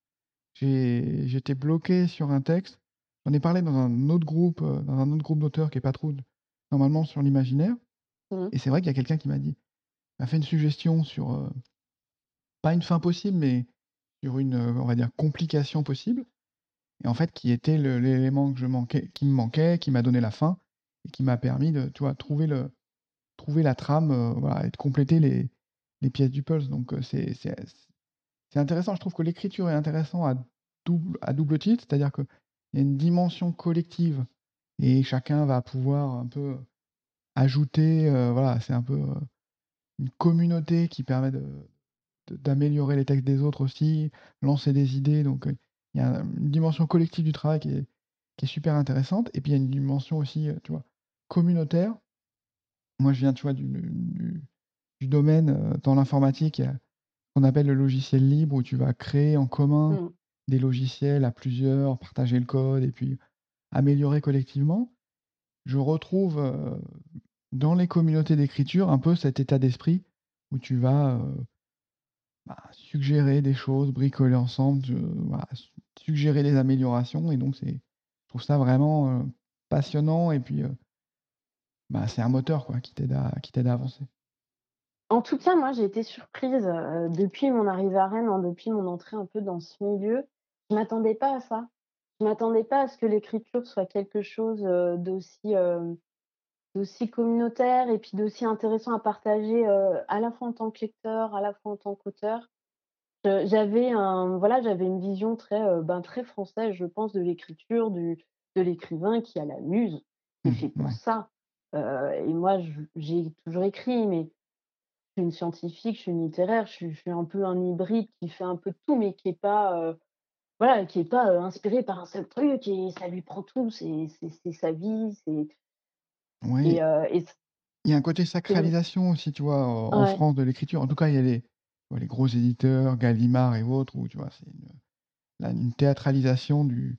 J'ai j'étais bloqué sur un texte. J'en ai parlé dans un autre groupe, dans un autre groupe d'auteurs qui est pas trop normalement sur l'imaginaire Mmh. et c'est vrai qu'il y a quelqu'un qui m'a dit m'a fait une suggestion sur, pas une fin possible, mais sur une, on va dire complication possible et en fait qui était le l'élément que je manquais qui me manquait, qui m'a donné la fin qui m'a permis de, tu vois, trouver le trouver la trame, heu, voilà et de compléter les les pièces du puzzle. Donc heu, c'est intéressant. Je trouve que l'écriture est intéressant à double à double titre, c'est-à-dire qu'il y a une dimension collective et chacun va pouvoir un peu ajouter, heu, voilà, c'est un peu, une communauté qui permet d'améliorer les textes des autres aussi, lancer des idées. Donc il y a une dimension collective du travail qui est qui est super intéressante. Et puis il y a une dimension aussi, tu vois, communautaire. Moi, je viens, tu vois, du du du domaine, heu, dans l'informatique, qu'on appelle le logiciel libre où tu vas créer en commun Mmh. des logiciels à plusieurs, partager le code et puis améliorer collectivement. Je retrouve, heu, dans les communautés d'écriture un peu cet état d'esprit où tu vas, heu, bah, suggérer des choses, bricoler ensemble, voilà, suggérer des améliorations et donc c'est je trouve ça vraiment, passionnant et puis, bah, c'est un moteur quoi qui t'aide à qui t'aide à avancer. En tout cas, moi, j'ai été surprise, heu, depuis mon arrivée à Rennes, hein, depuis mon entrée un peu dans ce milieu. Je m'attendais pas à ça. Je m'attendais pas à ce que l'écriture soit quelque chose, heu, d'aussi, hem, d'aussi communautaire et puis d'aussi intéressant à partager, à la fois en tant que lecteur, à la fois en tant qu'auteur. Je j'avais un voilà, j'avais une vision très, ben, très française, je pense, de l'écriture, du de l'écrivain qui a la muse, qui Mmh fait pour ouais. ça. Et moi, j'ai toujours écrit, mais je suis une scientifique, je suis une littéraire, je suis je suis un peu un hybride qui fait un peu de tout, mais qui est pas, voilà, qui est pas, inspiré par un seul truc et ça lui prend tout, c'est c'est c'est sa vie, c'est il y a un côté sacralisation aussi, tu vois, en ouais. France de l'écriture. En tout cas, il y a les les gros éditeurs, Gallimard et autres où tu vois, c'est une une théâtralisation du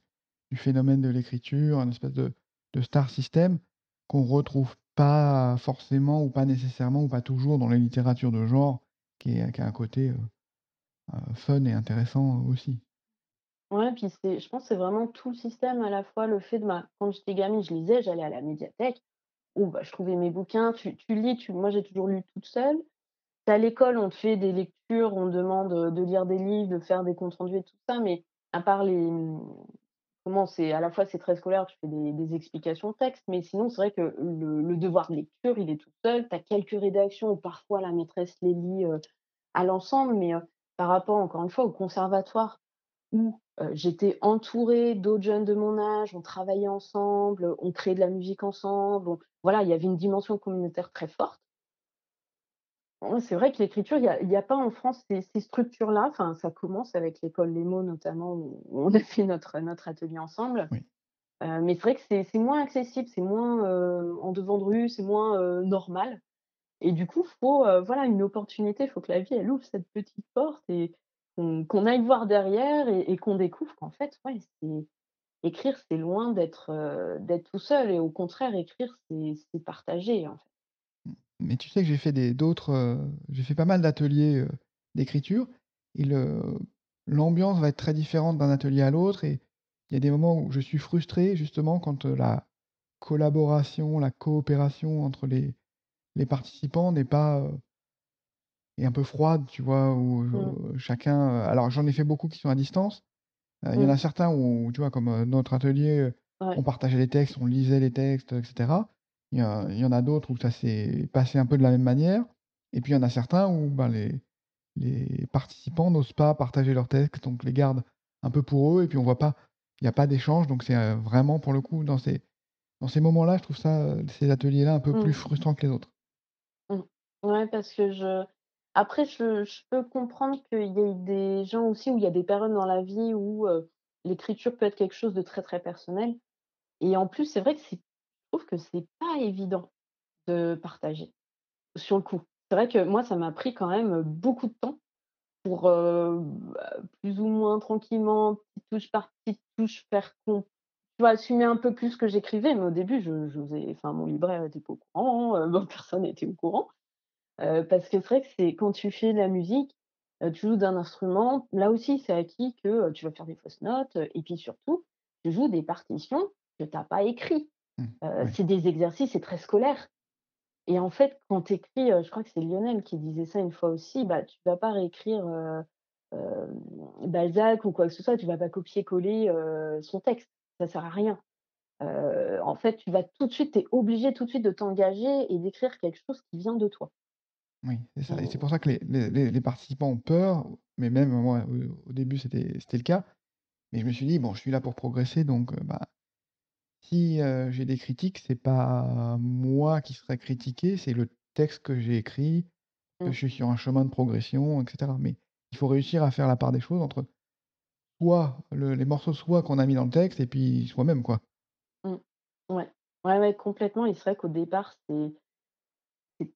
du phénomène de l'écriture, un espèce de de star system qu'on retrouve pas forcément ou pas nécessairement ou pas toujours dans les littératures de genre qui est a un côté, heu heu, fun et intéressant aussi. Ouais, puis je pense que c'est vraiment tout le système à la fois le fait de ma quand j'étais gamine, je lisais, j'allais à la médiathèque, où bah, je trouvais mes bouquins, tu lis, moi j'ai toujours lu toute seule. À l'école, on te fait des lectures, on te demande, de lire des livres, de faire des comptes rendus et tout ça, mais à part les, comment c'est à la fois c'est très scolaire, tu fais des des explications texte, mais sinon c'est vrai que le devoir de lecture, il est tout seul. Tu as quelques rédactions où parfois la maîtresse les lit, à l'ensemble, mais par rapport encore une fois au conservatoire où, j'étais entourée d'autres jeunes de mon âge, on travaillait ensemble, on créait de la musique ensemble, voilà, il y avait une dimension communautaire très forte. Ouais, c'est vrai que l'écriture, il y a il y a pas en France ces ces structures-là. Enfin, ça commence avec l'école Les Mots notamment où on a fait notre notre atelier ensemble. Oui. Heu, mais c'est vrai que c'est c'est moins accessible, c'est moins, heu, en devant de rue, c'est moins, heu, normal et du coup, faut, heu, voilà, une opportunité, il faut que la vie, elle ouvre cette petite porte et qu'on qu'on aille voir derrière et et qu'on découvre qu'en fait, ouais, c'est écrire, c'est loin d'être, tout seul et au contraire, écrire, c'est c'est partager, en fait. Mais tu sais que j'ai fait des d'autres, heu, j'ai fait pas mal d'ateliers, d'écriture et le l'ambiance va être très différente d'un atelier à l'autre et il y a des moments où je suis frustré justement quand, la collaboration, la coopération entre les les participants n'est pas, heu est un peu froide, tu vois? Où, Mmh. chacun, alors j'en ai fait beaucoup qui sont à distance. Il y en Mmh. a certains où, tu vois, comme, heu, notre atelier, Ouais. on partageait les textes, on lisait les textes, heu, et cetera. Il y a il y en a d'autres où ça s'est passé un peu de la même manière et puis il y en a certains où, ben, les les participants n'osent pas partager leurs textes, donc les gardent un peu pour eux et puis on voit pas il y a pas d'échange donc c'est, vraiment pour le coup dans ces dans ces moments-là, je trouve ça, ces ateliers-là un peu plus Mmh. frustrants que les autres. Mmh. Ouais, parce que je après je je peux comprendre qu'il y ait des gens aussi où il y a des périodes dans la vie où, l'écriture peut être quelque chose de très, très personnel et en plus, c'est vrai que c'est trouve que c'est pas évident de partager, sur le coup. C'est vrai que moi, ça m'a pris quand même, beaucoup de temps pour, bah, plus ou moins tranquillement, petite touche par petite touche, faire com tu vois, assumer un peu plus ce que j'écrivais, mais au début, je j'osais enfin, mon libraire était pas au courant, heu, bon, personne n'était au courant. Parce que c'est vrai que c'est quand tu fais de la musique, tu joues d'un instrument, là aussi c'est acquis que, tu vas faire des fausses notes, et puis surtout, tu joues des partitions que tu as pas écrit. Mmh, oui. c'est des exercices, c'est très scolaire et en fait, quand tu écris, je crois que c'est Lionel qui disait ça une fois aussi, bah, tu vas pas réécrire, Balzac ou quoi que ce soit, tu vas pas copier-coller, son texte, ça sert à rien. En fait, tu vas tout de suite tu es obligé tout de suite de t'engager et d'écrire quelque chose qui vient de toi. Oui, c'est ça et c'est pour Mmh. ça que les les les les participants ont peur, mais même moi, au au début, c'était le cas. Mais je me suis dit: «Bon, je suis là pour progresser donc bah, si, heu, j'ai des critiques, c'est pas moi qui serai critiqué, c'est le texte que j'ai écrit, que Mmh. je suis sur un chemin de progression et cetera». Mais il faut réussir à faire la part des choses entre soit le les morceaux soi qu'on a mis dans le texte et puis soi-même, quoi. Mmh. Ouais. Ouais, ouais, complètement et c'est vrai qu'au départ, c'est c'est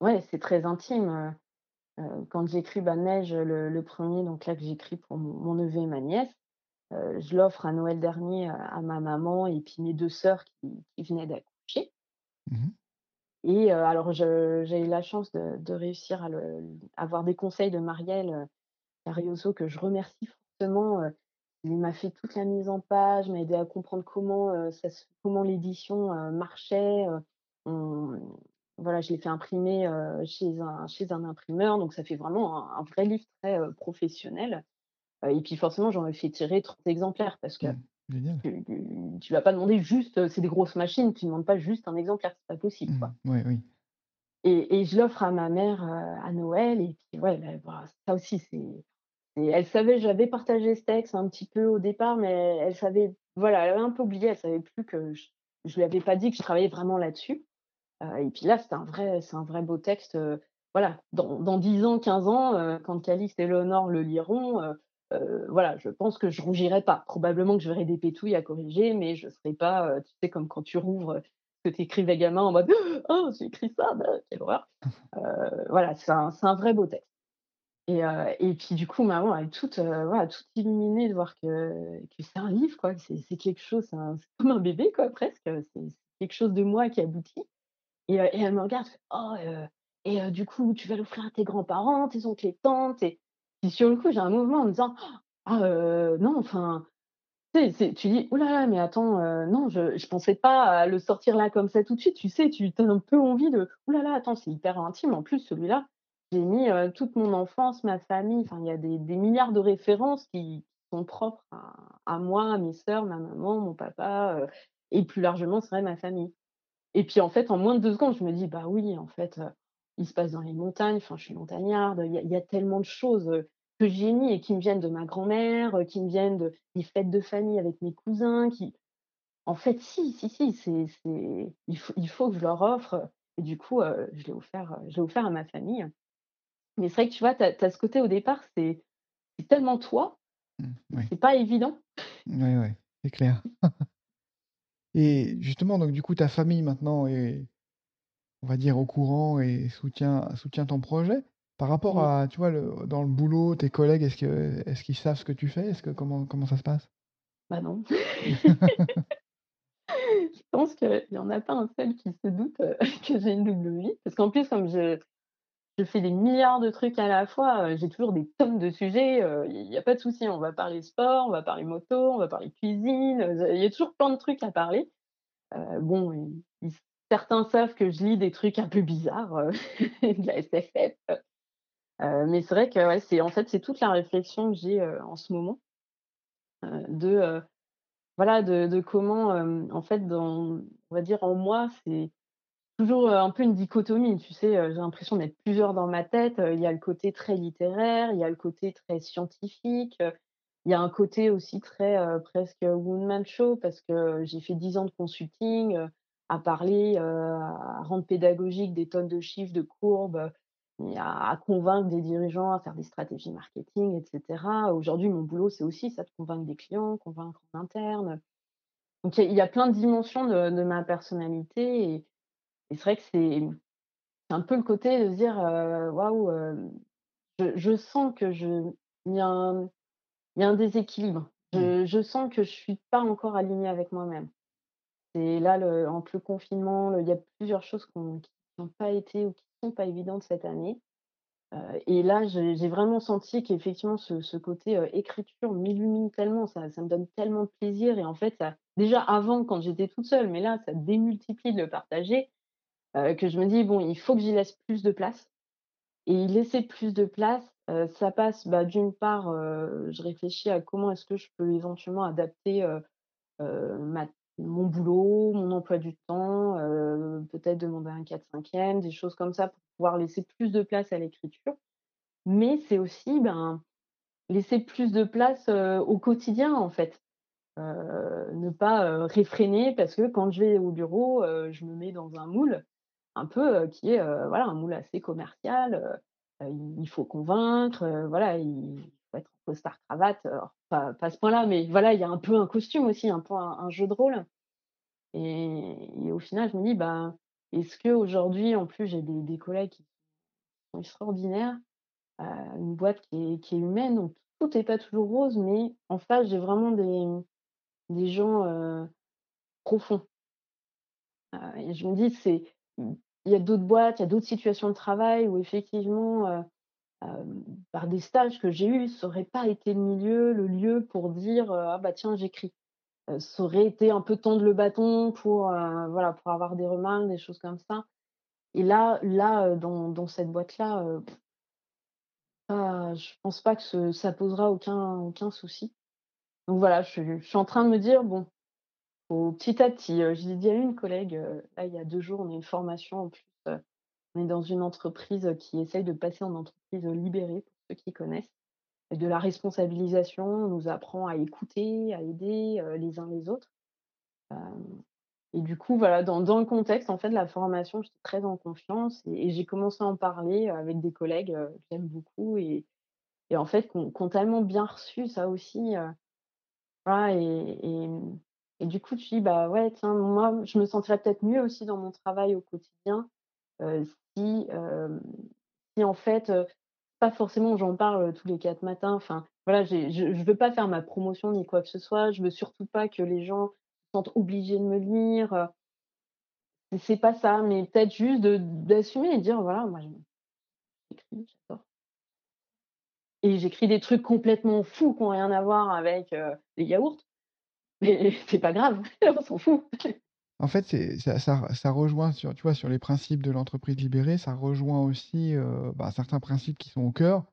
ouais, c'est très intime, heu heu, quand j'écris, bah, Neige, le le 1 donc là que j'écris pour mon mon neveu et ma nièce, heu, je l'offre à Noël dernier, heu, à ma maman et puis mes 2 sœurs qui qui venaient d'accoucher. Mmh mh. et heu, alors j'ai eu la chance de de réussir à le avoir des conseils de Marielle, heu, Carrioso que je remercie fortement, il m'a fait toute la mise en page, m'a aidé à comprendre comment, ça l'édition, marchait, on voilà, je l'ai fait imprimer, chez un chez un imprimeur, donc ça fait vraiment un un vrai livre très, professionnel, et puis forcément, j'en ai fait tirer 30 exemplaires parce que Mmh. Tu tu vas pas demander juste, heu, c'est des grosses machines, tu demandes pas juste un exemplaire, c'est pas possible, Mmh. quoi. Oui. Et et je l'offre à ma mère, heu, à Noël et puis ouais, là, bah, ça aussi c'est et elle savait j'avais partagé ce texte un petit peu au départ, mais elle savait voilà, elle avait un peu oublié, elle savait plus que je je lui avais pas dit que je travaillais vraiment là-dessus. Et puis là, c'est un vrai c'est un vrai beau texte, voilà, dans dans 10 ans, 15 ans, quand Calixte et Léonore le liront, heu, voilà, je pense que je rougirai pas. Probablement que je verrai des pétouilles à corriger, mais je serai pas, heu, tu sais, comme quand tu rouvres, ce que tu écrivais gamin en mode: «Oh, j'ai écrit ça, bah, quelle horreur!» heu, voilà, c'est un c'est un vrai beau texte et et puis du coup, maman, elle est toute, voilà, toute illuminée de voir que que c'est un livre, quoi, c'est quelque chose, c'est comme un bébé, quoi, presque, c'est quelque chose de moi qui aboutit et elle me regarde, fait: «Oh, et du coup, tu vas l'offrir à tes grands-parents, tes oncles et tantes?» et puis sur le coup, j'ai un mouvement en me disant: «Ah, non, enfin» tu dis: «Ouh là mais attends, non, je je pensais pas à le sortir là comme ça tout de suite», tu sais, tu as un peu envie de: «Ouh là là, attends, c'est hyper intime». En plus, celui-là, j'ai mis, toute mon enfance, ma famille, enfin, il y a des milliards de références qui sont propres à moi, à mes sœurs, ma maman, mon papa, et plus largement, c'est vrai, ma famille. Et puis, en fait, en moins de 2 secondes, je me dis: «Bah oui, en fait, il se passe dans les montagnes», enfin, je suis montagnarde, il y a il y a tellement de choses, que j'ai mis et qui me viennent de ma grand-mère, qui me viennent de des fêtes de famille avec mes cousins, qui en fait, si, si, si, c'est c'est il faut il faut que je leur offre, et du coup, je l'ai offert, heu, je l'ai offert à ma famille. Mais c'est vrai que, tu vois, tu as ce côté au départ, c'est c'est tellement toi, Mmh. Oui. c'est pas évident. Ouais, ouais, c'est clair. Et justement, donc du coup, ta famille maintenant est, on va dire, au courant et soutient soutient ton projet. Par rapport à, tu vois, le dans le boulot, tes collègues, est-ce que est-ce qu'ils savent ce que tu fais? Est-ce que comment comment ça se passe? Bah non. Je pense qu'il y en a pas un seul qui se doute, heu, que j'ai une double vie parce qu'en plus, comme je je fais des milliards de trucs à la fois, heu, j'ai toujours des tonnes de sujets, heu, il y a pas de souci, on va parler sport, on va parler moto, on va parler cuisine, il y a toujours plein de trucs à parler. Bon, certains savent que je lis des trucs un peu bizarres, heu, de la SFF, heu, mais c'est vrai que, c'est en fait, c'est toute la réflexion que j'ai, heu, en ce moment, de, voilà, de comment, en fait, dans on va dire en moi, c'est Toujours, un peu une dichotomie, tu sais? J'ai l'impression d'être plusieurs dans ma tête, il y a le côté très littéraire, il y a le côté très scientifique, il y a un côté aussi très, presque one man show parce que j'ai fait 10 ans de consulting, à parler, à rendre pédagogique des tonnes de chiffres, de courbes, à convaincre des dirigeants à faire des stratégies marketing et cetera. Aujourd'hui, mon boulot, c'est aussi ça, de convaincre des clients, convaincre en interne. Donc il y a il y a plein de dimensions de de ma personnalité et et c'est vrai que c'est un peu le côté de dire, «Waouh, hem, je je sens que je il y a un il y a un déséquilibre. Mmh. Je je sens que je suis pas encore alignée avec moi-même». Et là, le entre le confinement, il y a plusieurs choses qui ont qui n'ont pas été ou qui sont pas évidentes cette année, heu et là, j'ai vraiment senti qu'effectivement ce côté, heu, écriture m'illumine tellement, ça me donne tellement de plaisir et en fait, déjà avant quand j'étais toute seule, mais là, ça démultiplie de le partager, heu, que je me dis: «Bon, il faut que j'y laisse plus de place». Et laisser plus de place, ça passe, bah, d'une part, je réfléchis à comment est-ce que je peux éventuellement adapter, ma mon boulot, mon emploi du temps, heu, peut-être demander un 4/5e, des choses comme ça pour pouvoir laisser plus de place à l'écriture. Mais c'est aussi, ben, laisser plus de place, heu, au quotidien, en fait. Heu, ne pas, réfréner parce que quand je vais au bureau, je me mets dans un moule un peu, qui est, voilà, un moule assez commercial, il faut convaincre, voilà, il faut être en costard cravate, alors pas ce point-là, mais voilà, il y a un peu un costume aussi, un peu un jeu de rôle et au final, je me dis: «Bah, est-ce qu'aujourd'hui» en plus, j'ai des collègues qui sont extraordinaires, heu, une boîte qui est humaine, donc tout est pas toujours rose, mais en face, j'ai vraiment des gens, heu, profonds. Et je me dis: «C'est» il y a d'autres boîtes, il y a d'autres situations de travail où effectivement, par des stages que j'ai eus, ça aurait pas été le milieu, le lieu pour dire, «Ah bah tiens, j'écris». Ça aurait été un peu tendre le bâton pour, voilà, pour avoir des remarques, des choses comme ça et là là, dans cette boîte-là, heu, ah, je pense pas que ça posera aucun aucun souci. Donc voilà, je suis je en train de me dire: «Bon, petit à petit», heu, j'ai dit à une collègue, là, il y a 2 jours, on a une formation en plus, On est dans une entreprise, qui essaye de passer en entreprise, libérée, pour ceux qui connaissent de la responsabilisation. On nous apprend à écouter, à aider, les uns les autres. Et du coup, voilà, dans dans le contexte, en fait, de la formation, j'étais très en confiance et j'ai commencé à en parler, avec des collègues, que j'aime beaucoup et et en fait, qui ont qui ont tellement bien reçu ça aussi, et mmh et du coup, tu dis: «Bah, ouais, tiens, moi, je me sentirais peut-être mieux aussi dans mon travail au quotidien, si, en fait, pas forcément j'en parle, tous les 4 matins, enfin voilà, je je veux pas faire ma promotion ni quoi que ce soit. Je veux surtout pas que les gens se sentent obligés de me lire, c'est pas ça, mais peut-être juste d'assumer et de dire: «Voilà, moi j'écris, j'adore» et j'écris des trucs complètement fous qui ont rien à voir avec, les yaourts, mais c'est pas grave, on s'en fout. En fait, c'est ça ça ça rejoint sur tu vois, sur les principes de l'entreprise libérée, ça rejoint aussi, heu, bah, certains principes qui sont au cœur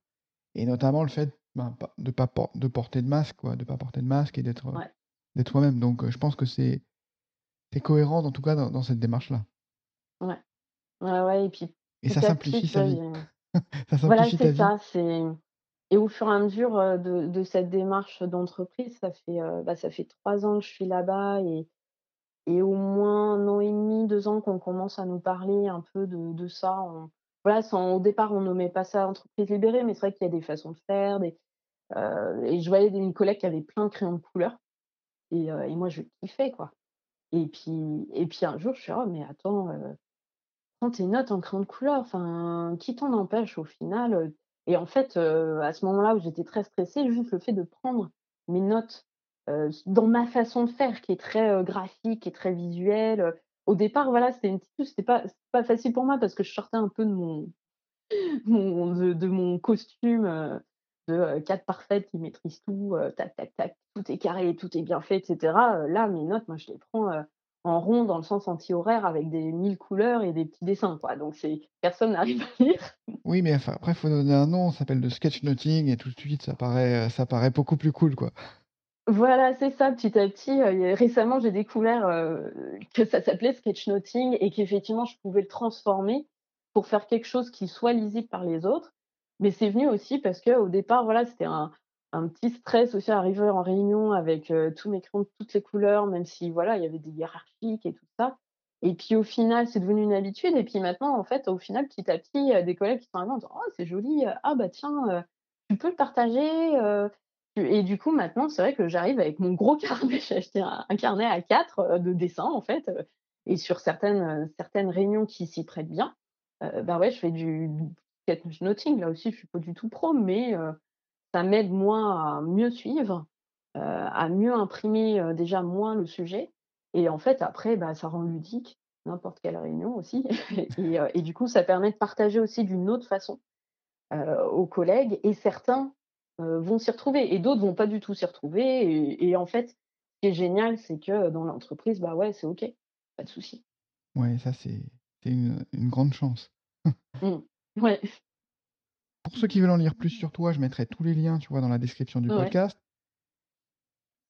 et notamment le fait, ben, pas de pas por de porter de masque, quoi, de pas porter de masque et d'être, heu, Ouais, d'être soi-même. Donc, heu, je pense que c'est tu cohérente en tout cas dans dans cette démarche-là ouais, ouais, ouais et puis et ça simplifie sa vie. Ça voilà, c'est ta vie? ça, c'est et au fur et à mesure, de de cette démarche d'entreprise, ça fait, bah, ça fait 3 ans que je suis là-bas et et au moins 1 an et demi, 2 ans qu'on commence à nous parler un peu de ça. Voilà, au départ, on nommait pas ça entreprise libérée, mais c'est vrai qu'il y a des façons de faire, heu et je voyais une collègue qui avait plein de crayons de couleur et heu et moi je kiffais, quoi et puis et puis un jour, je suis: «Oh mais attends, heu» Prends tes notes en crayon de couleur, enfin, qui t'en empêche au final? Et en fait, à ce moment-là où j'étais très stressée, juste le fait de prendre mes notes, dans ma façon de faire qui est très, heu, graphique, qui est très visuelle. Au départ, voilà, c'était une petite c'était pas facile pour moi parce que je sortais un peu de mon mon de de mon costume, heu, de, heu, cadre parfaite qui maîtrise tout, tac, tac, tac, tout est carré, tout est bien fait et cetera, heu, là, mes notes, moi, je les prends, en rond dans le sens anti-horaire avec des 1000 couleurs et des petits dessins, quoi, donc c'est personne n'arrive à lire. Oui, mais enfin, après, il faut donner un nom, ça s'appelle le sketchnoting et tout de suite, ça paraît, ça paraît beaucoup plus cool, quoi. Voilà, c'est ça, petit à petit, a récemment, j'ai découvert, heu, que ça s'appelait sketchnoting et qu'effectivement, je pouvais le transformer pour faire quelque chose qui soit lisible par les autres. Mais c'est venu aussi parce qu'au départ, voilà, c'était un petit stress aussi arriver en réunion avec, heu, tous mes crayons de toutes les couleurs, même si voilà, il y avait des hiérarchiques et tout ça. Et puis au final, c'est devenu une habitude et puis maintenant, en fait, au final, petit à petit, des collègues qui sont arrivés en disant: «Oh, c'est joli, ah bah tiens, tu peux le partager, heu?» Et du coup, maintenant, c'est vrai que j'arrive avec mon gros carnet, j'ai acheté un carnet à 4 heu, de dessins, en fait, heu et sur certaines, heu, certaines réunions qui s'y prêtent bien, heu, bah, ouais, je fais du sketchnoting. Là aussi, je suis pas du tout pro, mais ça m'aide moi à mieux suivre, à mieux imprimer, déjà moins le sujet. Et en fait, après, bah, ça rend ludique n'importe quelle réunion aussi. Et et du coup, ça permet de partager aussi d'une autre façon, aux collègues et certains, heu, vont s'y retrouver et d'autres vont pas du tout s'y retrouver et et en fait, ce qui est génial, c'est que dans l'entreprise, bah, ouais, c'est OK, pas de souci. Ouais, ça, c'est une, une grande chance. Mmh. Ouais, Pour ceux qui veulent en lire plus sur toi, je mettrai tous les liens, tu vois, dans la description du ouais. podcast.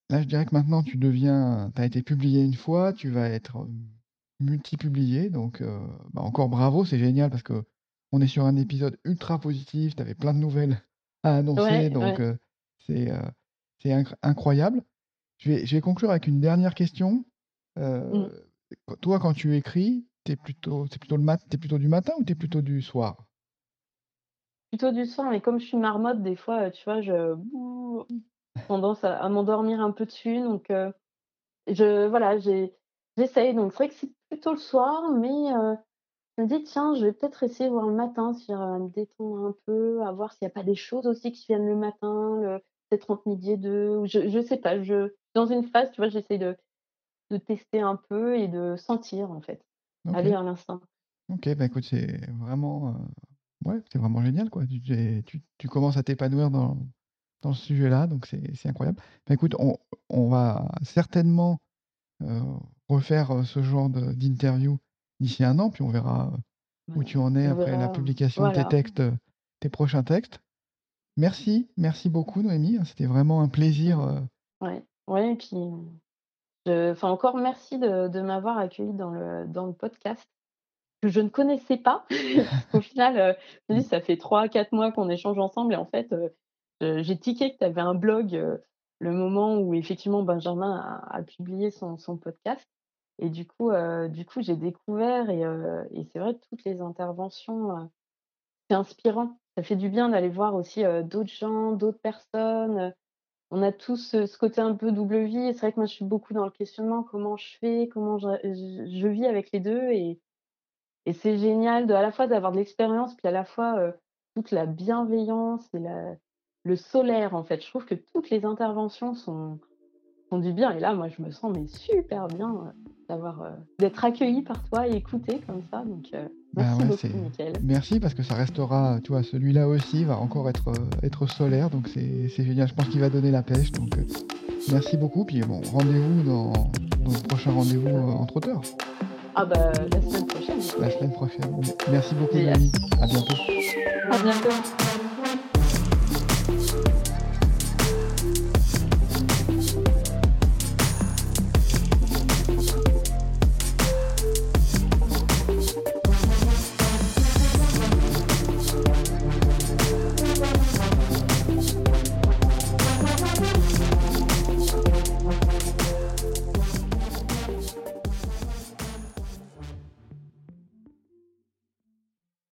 Là, je dirais que maintenant, tu deviens tu as été publié une fois, tu vas être, hem, multi-publié donc bah, encore bravo, c'est génial parce qu'on est sur un épisode ultra positif, tu avais plein de nouvelles à annoncer Ouais, donc ouais. c'est, c'est incr incroyable. Je vais je vais conclure avec une dernière question. Mmh. Toi, quand tu écris, tu plutôt c'est plutôt le mat tu plutôt du matin ou tu es plutôt du soir? Plutôt du soir, mais comme je suis marmotte, des fois, tu vois, je tendance à à m'endormir un peu dessus donc je voilà, j'ai j'essaye donc c'est vrai que c'est plutôt le soir mais me dis: «Tiens, je vais peut-être essayer de voir le matin, si à me détendre un peu, à voir s'il y a pas des choses aussi qui viennent le matin, le peut-être entre midi et 2 ou je je sais pas, je dans une phase, tu vois, j'essaie de de tester un peu et de sentir, en fait, OK, aller à l'instinct. OK, bah, écoute, c'est vraiment, heu, ouais, c'est vraiment génial, quoi. Tu tu tu commences à t'épanouir dans dans ce sujet-là, donc c'est c'est incroyable. Bah, écoute, on on va certainement, heu, refaire, heu, ce genre de d'interview d'ici un an, puis on verra, heu, où Ouais, tu en es on après la publication de tes textes, heu, tes prochains textes. Merci, merci beaucoup Noémie, hein, c'était vraiment un plaisir, mmh, heu ouais, ouais et puis Je enfin encore merci de de m'avoir accueillie dans le dans le podcast, que je ne connaissais pas. Qu'au final, heu, je me dis ça fait trois quatre mois qu'on échange ensemble et en fait, j'ai tiqué que tu avais un blog, le moment où effectivement Benjamin a a publié son son podcast et du coup, du coup j'ai découvert et c'est vrai toutes les interventions, c'est inspirant. Ça fait du bien d'aller voir aussi, d'autres gens, d'autres personnes, on a tous, ce côté un peu double vie c'est vrai que moi je suis beaucoup dans le questionnement: «Comment je fais? Comment je je vis avec les 2 et et c'est génial à la fois d'avoir de l'expérience, puis à la fois, toute la bienveillance et le solaire, en fait. Je trouve que toutes les interventions sont font du bien et là, moi, je me sens mais super bien, d'avoir, heu, d'être accueillie par toi et écoutée comme ça donc heu, Bah, merci ouais, beaucoup, merci parce que ça restera, tu vois, celui-là aussi va encore être, heu, être solaire donc c'est génial. Je pense qu'il va donner la pêche donc merci beaucoup puis bon, rendez-vous dans dans le prochain rendez-vous, entre auteurs, Ah bah, la semaine prochaine, la semaine prochaine. Merci beaucoup. Noémie, à bientôt. À bientôt.